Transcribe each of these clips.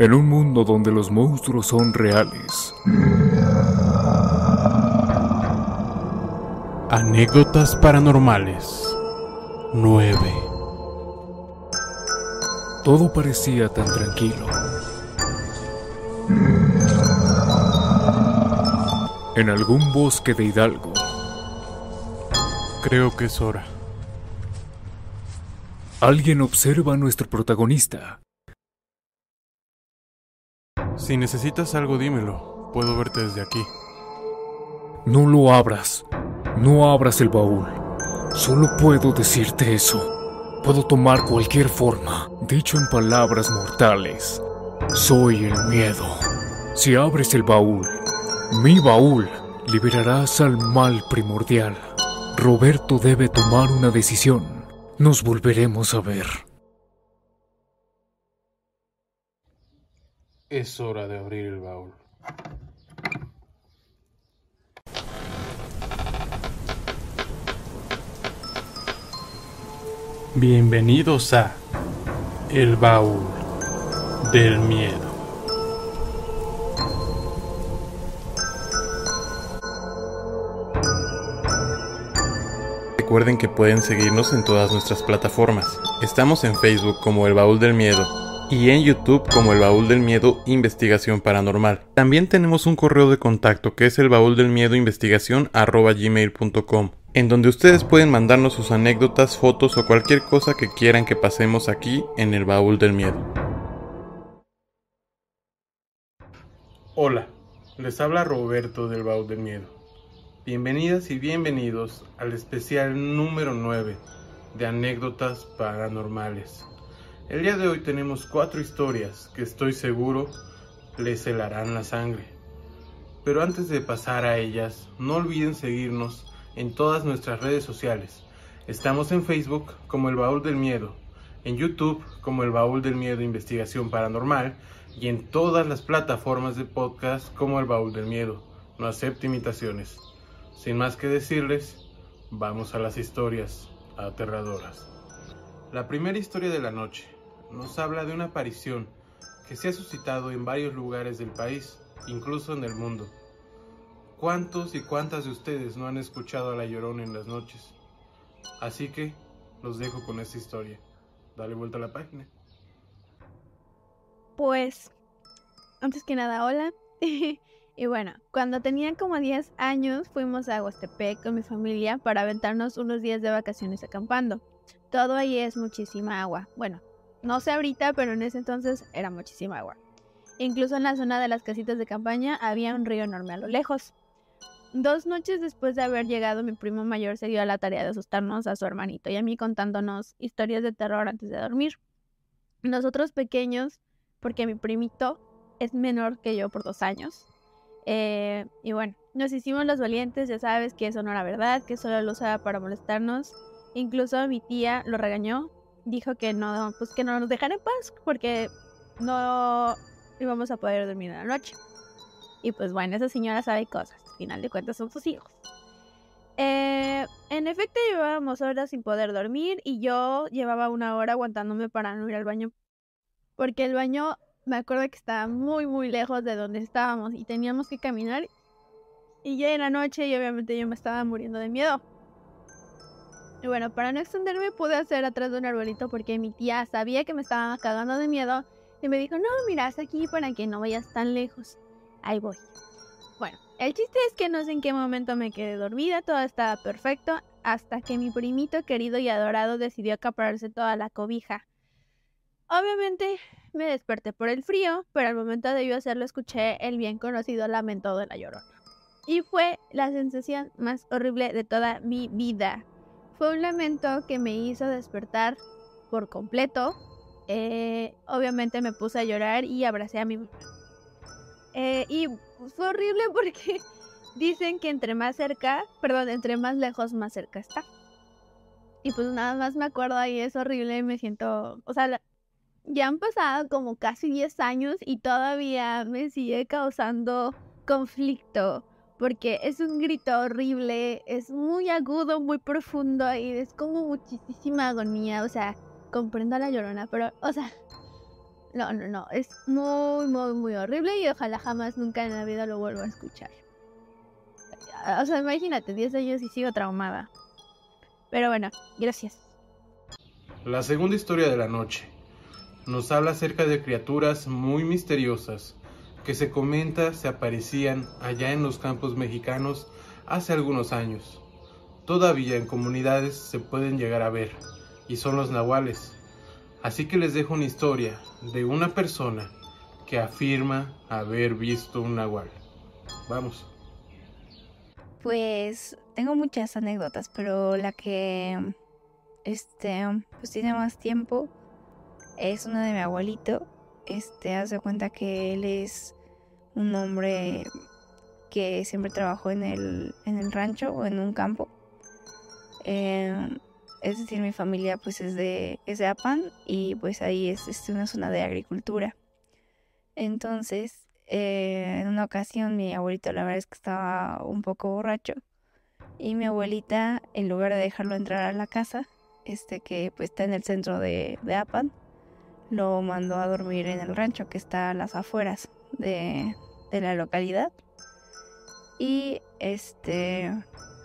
en un mundo donde los monstruos son reales. Anécdotas paranormales 9 Todo parecía tan tranquilo. En algún bosque de Hidalgo, Creo que es hora. alguien observa a nuestro protagonista. Si necesitas algo, dímelo. Puedo verte desde aquí. No lo abras. No abras el baúl. Solo puedo decirte eso. Puedo tomar cualquier forma. Dicho en palabras mortales. Soy el miedo. Si abres el baúl, mi baúl, liberarás al mal primordial. Roberto debe tomar una decisión. Nos volveremos a ver. Es hora de abrir el baúl. Bienvenidos a El baúl del miedo. Recuerden que pueden seguirnos en todas nuestras plataformas. Estamos en Facebook como El Baúl del Miedo y en YouTube como El Baúl del Miedo Investigación Paranormal. También tenemos un correo de contacto que es el baúl del miedo investigación gmail.com en donde ustedes pueden mandarnos sus anécdotas, fotos o cualquier cosa que quieran que pasemos aquí en el Baúl del Miedo. Hola, les habla Roberto del Baúl del Miedo. Bienvenidas y bienvenidos al especial número 9 de anécdotas paranormales. El día de hoy tenemos cuatro historias que estoy seguro les helarán la sangre. Pero antes de pasar a ellas, no olviden seguirnos en todas nuestras redes sociales. Estamos en Facebook como El Baúl del Miedo, en YouTube como El Baúl del Miedo Investigación Paranormal y en todas las plataformas de podcast como El Baúl del Miedo. No acepte imitaciones. Sin más que decirles, vamos a las historias aterradoras. La primera historia de la noche nos habla de una aparición que se ha suscitado en varios lugares del país, incluso en el mundo. ¿Cuántos y cuántas de ustedes no han escuchado a La Llorona en las noches? Así que los dejo con esta historia. Dale vuelta a la página. Pues, antes que nada, hola. y bueno, cuando tenía como 10 años fuimos a Huastepec con mi familia para aventarnos unos días de vacaciones acampando. Todo ahí es muchísima agua. Bueno, no sé ahorita, pero en ese entonces era muchísima agua. Incluso en la zona de las casitas de campaña había un río enorme a lo lejos. Dos noches después de haber llegado, mi primo mayor se dio a la tarea de asustarnos a su hermanito y a mí contándonos historias de terror antes de dormir. Nosotros pequeños, porque mi primito es menor que yo por dos años. eh, y bueno, nos hicimos los valientes, ya sabes que eso no era verdad, que solo lo usaba para molestarnos. Incluso mi tía lo regañó, dijo que no, pues que no nos dejara en paz, porque no íbamos a poder dormir en la noche. Y pues bueno, esa señora sabe cosas. Al final de cuentas son sus hijos. Eh, en efecto, llevábamos horas sin poder dormir y yo llevaba una hora aguantándome para no ir al baño. Porque el baño, me acuerdo que estaba muy, muy lejos de donde estábamos y teníamos que caminar. Y ya era noche y obviamente yo me estaba muriendo de miedo. Y bueno, para no extenderme pude hacer atrás de un arbolito porque mi tía sabía que me estaba cagando de miedo y me dijo, no, mira, aquí para que no vayas tan lejos. Ahí voy. Bueno, el chiste es que no sé en qué momento me quedé dormida, todo estaba perfecto, hasta que mi primito querido y adorado decidió acapararse toda la cobija. Obviamente me desperté por el frío, pero al momento de yo hacerlo escuché el bien conocido lamento de la llorona. Y fue la sensación más horrible de toda mi vida. Fue un lamento que me hizo despertar por completo. Eh, obviamente me puse a llorar y abracé a mi mamá. Eh, y fue horrible porque dicen que entre más cerca, perdón, entre más lejos, más cerca está. Y pues nada más me acuerdo y es horrible y me siento, o sea, ya han pasado como casi 10 años y todavía me sigue causando conflicto. Porque es un grito horrible, es muy agudo, muy profundo y es como muchísima agonía. O sea, comprendo a la llorona, pero, o sea, No, no, no. Es muy, muy, muy horrible y ojalá jamás nunca en la vida lo vuelva a escuchar. O sea, imagínate, 10 años y sigo traumada. Pero bueno, gracias. La segunda historia de la noche nos habla acerca de criaturas muy misteriosas que se comenta se aparecían allá en los campos mexicanos hace algunos años. Todavía en comunidades se pueden llegar a ver y son los nahuales. Así que les dejo una historia de una persona que afirma haber visto un nahual. Vamos. Pues tengo muchas anécdotas, pero la que este pues tiene más tiempo es una de mi abuelito. Este hace cuenta que él es un hombre que siempre trabajó en el, en el rancho o en un campo. Em, es decir, mi familia pues es de, es de Apan y pues ahí es, es una zona de agricultura. Entonces, eh, en una ocasión mi abuelito la verdad es que estaba un poco borracho y mi abuelita en lugar de dejarlo entrar a la casa, este que pues está en el centro de, de Apan, lo mandó a dormir en el rancho que está a las afueras de, de la localidad. Y este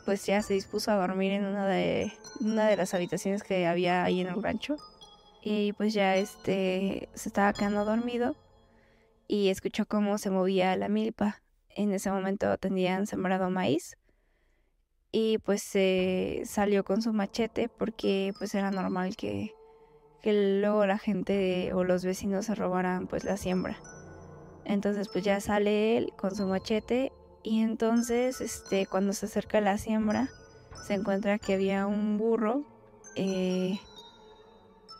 pues ya se dispuso a dormir en una de, una de las habitaciones que había ahí en el rancho. Y pues ya este se estaba quedando dormido y escuchó cómo se movía la milpa. En ese momento tenían sembrado maíz y pues se salió con su machete porque pues era normal que, que luego la gente o los vecinos se robaran pues la siembra. Entonces pues ya sale él con su machete y entonces este cuando se acerca a la siembra se encuentra que había un burro eh,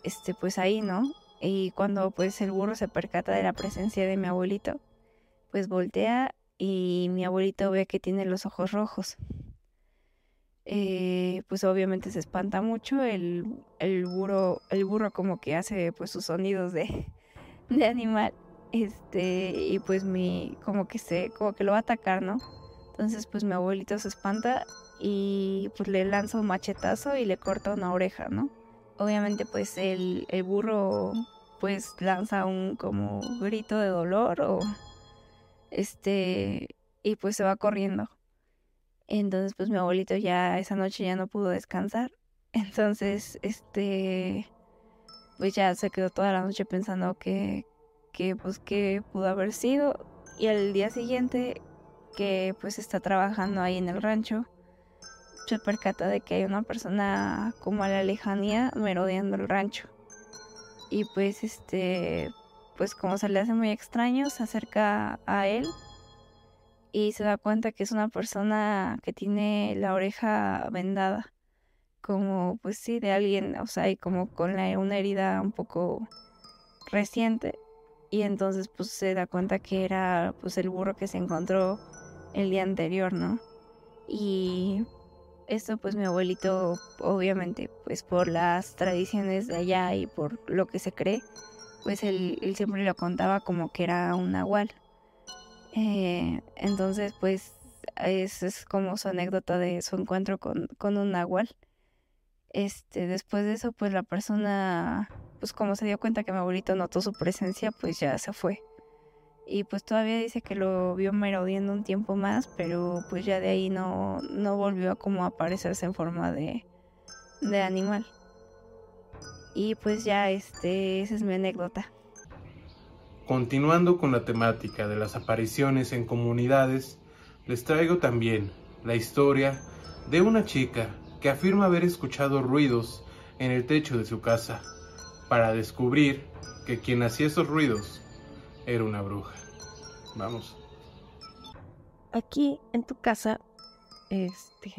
este pues ahí, ¿no? Y cuando pues el burro se percata de la presencia de mi abuelito, pues voltea y mi abuelito ve que tiene los ojos rojos. Eh, pues obviamente se espanta mucho, el, el, burro, el burro como que hace pues sus sonidos de, de animal este, y pues mi, como que se, como que lo va a atacar, ¿no? Entonces pues mi abuelito se espanta y pues le lanza un machetazo y le corta una oreja, ¿no? Obviamente pues el, el burro pues lanza un como grito de dolor o este y pues se va corriendo. Entonces pues mi abuelito ya esa noche ya no pudo descansar. Entonces este pues ya se quedó toda la noche pensando que, que pues que pudo haber sido y al día siguiente que pues está trabajando ahí en el rancho se percata de que hay una persona como a la lejanía merodeando el rancho y pues este pues como se le hace muy extraño se acerca a él y se da cuenta que es una persona que tiene la oreja vendada como pues sí de alguien o sea y como con una herida un poco reciente y entonces pues se da cuenta que era pues el burro que se encontró el día anterior, ¿no? Y esto pues mi abuelito obviamente pues por las tradiciones de allá y por lo que se cree pues él, siempre lo contaba como que era un nahual. Eh, entonces pues es, es, como su anécdota de su encuentro con, con un nahual. Este, después de eso pues la persona pues como se dio cuenta que mi abuelito notó su presencia, pues ya se fue. Y pues todavía dice que lo vio merodeando un tiempo más, pero pues ya de ahí no, no volvió a como aparecerse en forma de, de animal. Y pues ya este, esa es mi anécdota. Continuando con la temática de las apariciones en comunidades, les traigo también la historia de una chica que afirma haber escuchado ruidos en el techo de su casa para descubrir que quien hacía esos ruidos era una bruja. Vamos. Aquí en tu casa este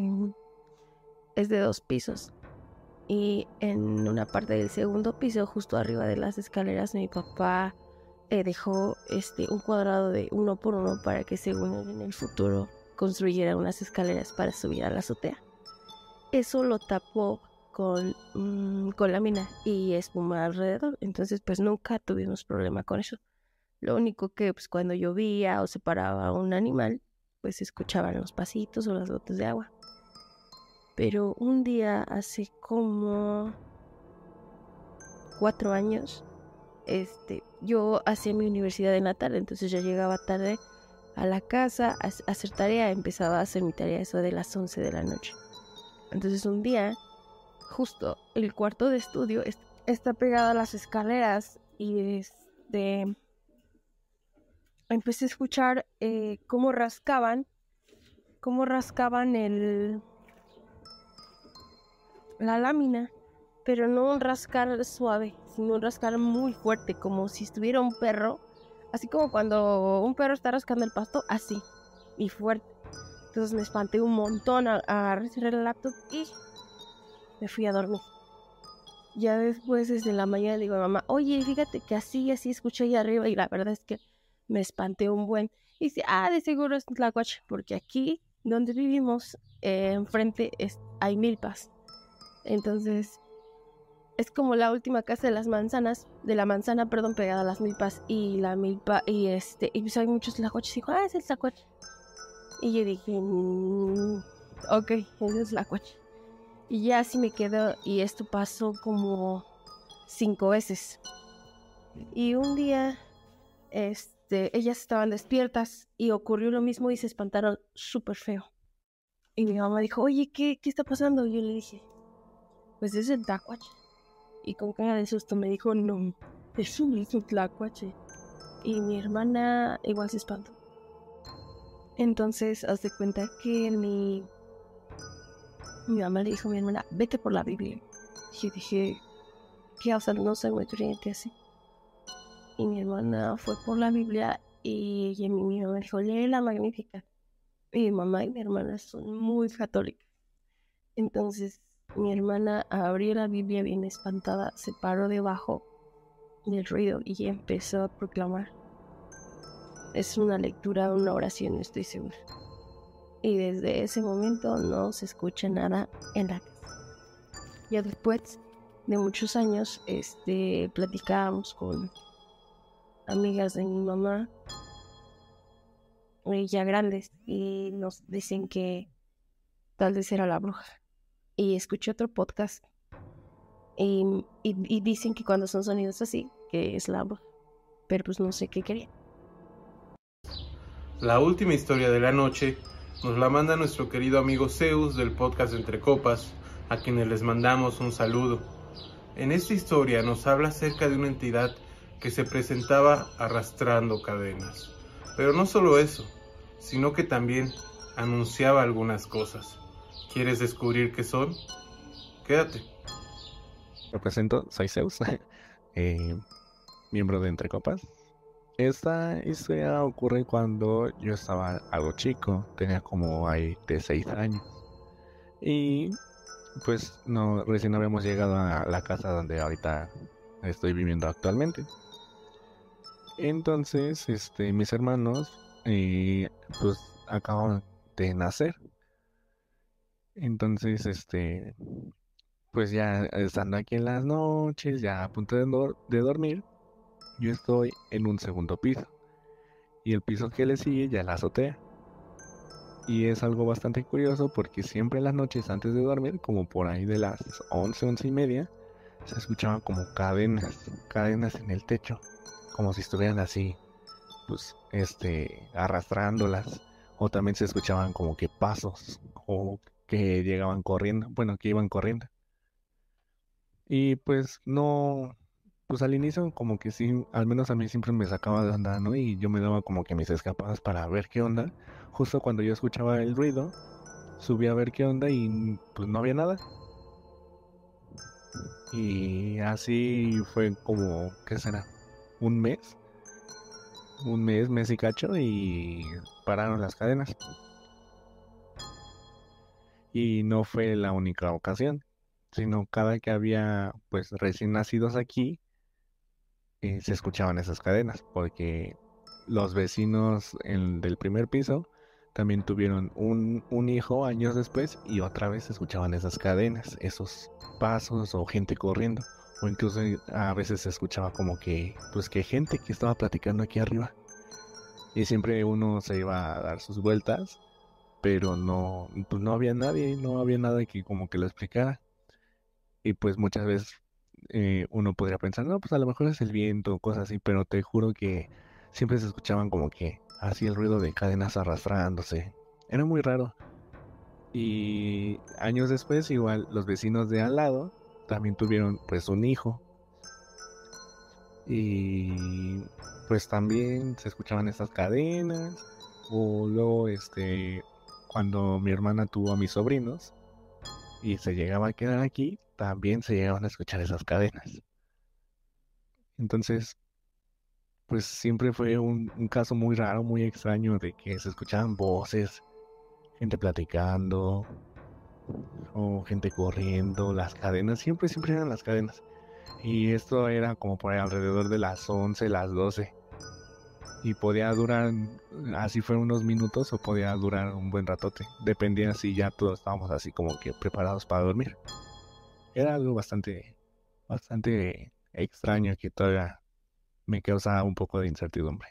es de dos pisos y en una parte del segundo piso justo arriba de las escaleras mi papá eh, dejó este un cuadrado de uno por uno para que según en el futuro construyera unas escaleras para subir a la azotea. Eso lo tapó con, mm, con lámina y espuma alrededor. Entonces, pues nunca tuvimos problema con eso. Lo único que, pues cuando llovía o se paraba un animal, pues escuchaban los pasitos o las gotas de agua. Pero un día, hace como cuatro años, este, yo hacía mi universidad en la tarde, entonces ya llegaba tarde a la casa a, hacer tarea, empezaba a hacer mi tarea eso de las 11 de la noche. Entonces un día, justo el cuarto de estudio es- está pegado a las escaleras y este empecé a escuchar eh, cómo rascaban, cómo rascaban el la lámina, pero no un rascar suave, sino un rascar muy fuerte, como si estuviera un perro, así como cuando un perro está rascando el pasto, así, y fuerte. Entonces me espanté un montón, agarré el laptop y me fui a dormir. Ya después, desde la mañana, le digo a mamá, oye, fíjate que así, así escuché ahí arriba, y la verdad es que me espanté un buen. Y dice, ah, de seguro es Tlacuache, porque aquí donde vivimos, eh, enfrente es, hay milpas. Entonces, es como la última casa de las manzanas, de la manzana, perdón, pegada a las milpas, y la milpa, y este, y pues hay muchos tlacuaches. Dijo, ah, es el tlacuache. Y yo dije, "Mm, ok, ese es tlacuache. Y ya así me quedo, y esto pasó como cinco veces. Y un día, este, ellas estaban despiertas y ocurrió lo mismo y se espantaron súper feo. Y mi mamá dijo, oye, ¿qué, qué está pasando? Y yo le dije, pues es el tlacuache. Y con cara de susto me dijo, no, es un, es un tlacuache. Y mi hermana igual se espantó. Entonces, haz de cuenta que mi, mi mamá le dijo a mi hermana, vete por la Biblia. Y dije, ¿qué? O sea, no soy muy creyente así. Y mi hermana fue por la Biblia y, y mi, mi mamá dijo, lee la Magnífica. Mi mamá y mi hermana son muy católicas. Entonces, mi hermana abrió la Biblia bien espantada, se paró debajo del ruido y empezó a proclamar. Es una lectura, una oración, estoy segura. Y desde ese momento no se escucha nada en la casa. Ya después de muchos años, este, platicábamos con amigas de mi mamá, eh, ya grandes, y nos dicen que tal vez era la bruja. Y escuché otro podcast y, y- dicen que cuando son sonidos así, que es la bruja. Pero pues no sé qué quería. La última historia de la noche nos la manda nuestro querido amigo Zeus del podcast Entre Copas, a quienes les mandamos un saludo. En esta historia nos habla acerca de una entidad que se presentaba arrastrando cadenas. Pero no solo eso, sino que también anunciaba algunas cosas. ¿Quieres descubrir qué son? Quédate. Me presento, soy Zeus, eh, miembro de Entre Copas. Esta historia ocurre cuando yo estaba algo chico, tenía como ahí de 6 años. Y pues no, recién habíamos llegado a la casa donde ahorita estoy viviendo actualmente. Entonces, este, mis hermanos, eh, pues acaban de nacer. Entonces, este, pues ya estando aquí en las noches, ya a punto de, dor- de dormir, yo estoy en un segundo piso. Y el piso que le sigue ya la azotea. Y es algo bastante curioso porque siempre en las noches antes de dormir, como por ahí de las 11, 11 y media, se escuchaban como cadenas, cadenas en el techo, como si estuvieran así, pues, este, arrastrándolas. O también se escuchaban como que pasos, o que llegaban corriendo, bueno, que iban corriendo. Y pues no, pues al inicio como que sí, al menos a mí siempre me sacaba de onda, ¿no? Y yo me daba como que mis escapadas para ver qué onda. Justo cuando yo escuchaba el ruido, subí a ver qué onda y pues no había nada. Y así fue como, ¿qué será? ¿Un mes? Un mes, mes y cacho y pararon las cadenas. Y no fue la única ocasión, sino cada que había pues recién nacidos aquí, eh, se escuchaban esas cadenas, porque los vecinos en- del primer piso también tuvieron un, un hijo años después y otra vez se escuchaban esas cadenas, esos pasos o gente corriendo, o incluso a veces se escuchaba como que, pues que gente que estaba platicando aquí arriba. Y siempre uno se iba a dar sus vueltas, pero no, pues no había nadie, no había nada que como que lo explicara. Y pues muchas veces eh, uno podría pensar, no, pues a lo mejor es el viento, cosas así, pero te juro que siempre se escuchaban como que así el ruido de cadenas arrastrándose. Era muy raro. Y años después, igual los vecinos de al lado también tuvieron pues un hijo. Y pues también se escuchaban estas cadenas. O luego, este, cuando mi hermana tuvo a mis sobrinos y se llegaba a quedar aquí, también se llegaban a escuchar esas cadenas. Entonces, pues siempre fue un, caso muy raro, muy extraño de que se escuchaban voces, gente platicando, o gente corriendo, las cadenas, siempre, siempre eran las cadenas. Y esto era como por alrededor de las 11, las 12. Y podía durar, así fueron unos minutos o podía durar un buen ratote. Dependía si ya todos estábamos así como que preparados para dormir. Era algo bastante, bastante extraño que todavía me causa un poco de incertidumbre.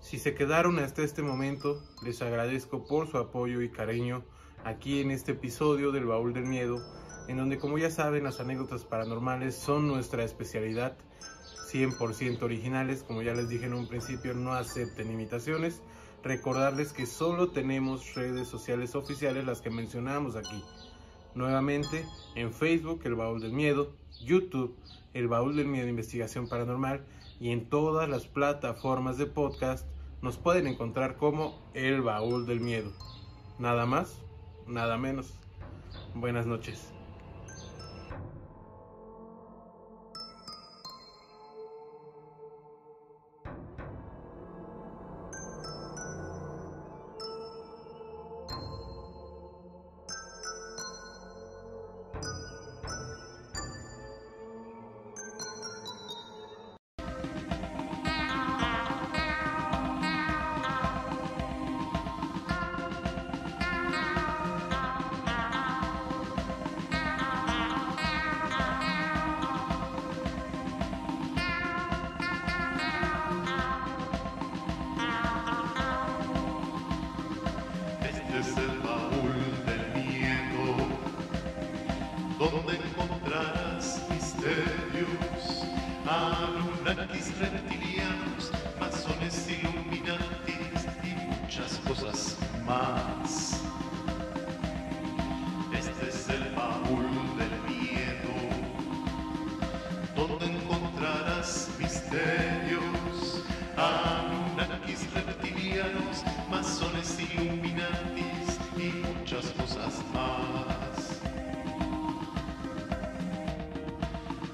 Si se quedaron hasta este momento, les agradezco por su apoyo y cariño aquí en este episodio del Baúl del Miedo, en donde como ya saben las anécdotas paranormales son nuestra especialidad, 100% originales, como ya les dije en un principio, no acepten imitaciones. Recordarles que solo tenemos redes sociales oficiales, las que mencionamos aquí. Nuevamente, en Facebook, El Baúl del Miedo, YouTube, El Baúl del Miedo Investigación Paranormal y en todas las plataformas de podcast nos pueden encontrar como El Baúl del Miedo. Nada más, nada menos. Buenas noches.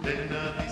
Ven a